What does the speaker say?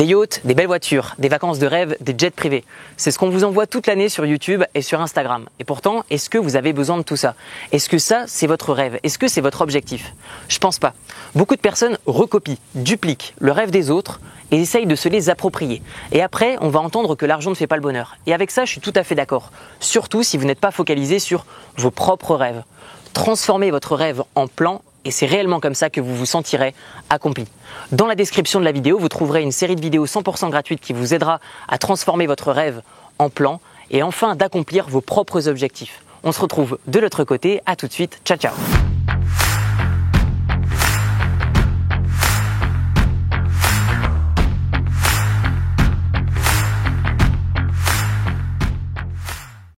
Des yachts, des belles voitures, des vacances de rêve, des jets privés. C'est ce qu'on vous envoie toute l'année sur YouTube et sur Instagram. Et pourtant, est-ce que vous avez besoin de tout ça? Est-ce que ça, c'est votre rêve? Est-ce que c'est votre objectif? Je pense pas. Beaucoup de personnes recopient, dupliquent le rêve des autres et essayent de se les approprier. Et après, on va entendre que l'argent ne fait pas le bonheur. Et avec ça, je suis tout à fait d'accord. Surtout si vous n'êtes pas focalisé sur vos propres rêves. Transformez votre rêve en plan et c'est réellement comme ça que vous vous sentirez accompli. Dans la description de la vidéo, vous trouverez une série de vidéos 100% gratuites qui vous aidera à transformer votre rêve en plan et enfin d'accomplir vos propres objectifs. On se retrouve de l'autre côté, à tout de suite, ciao ciao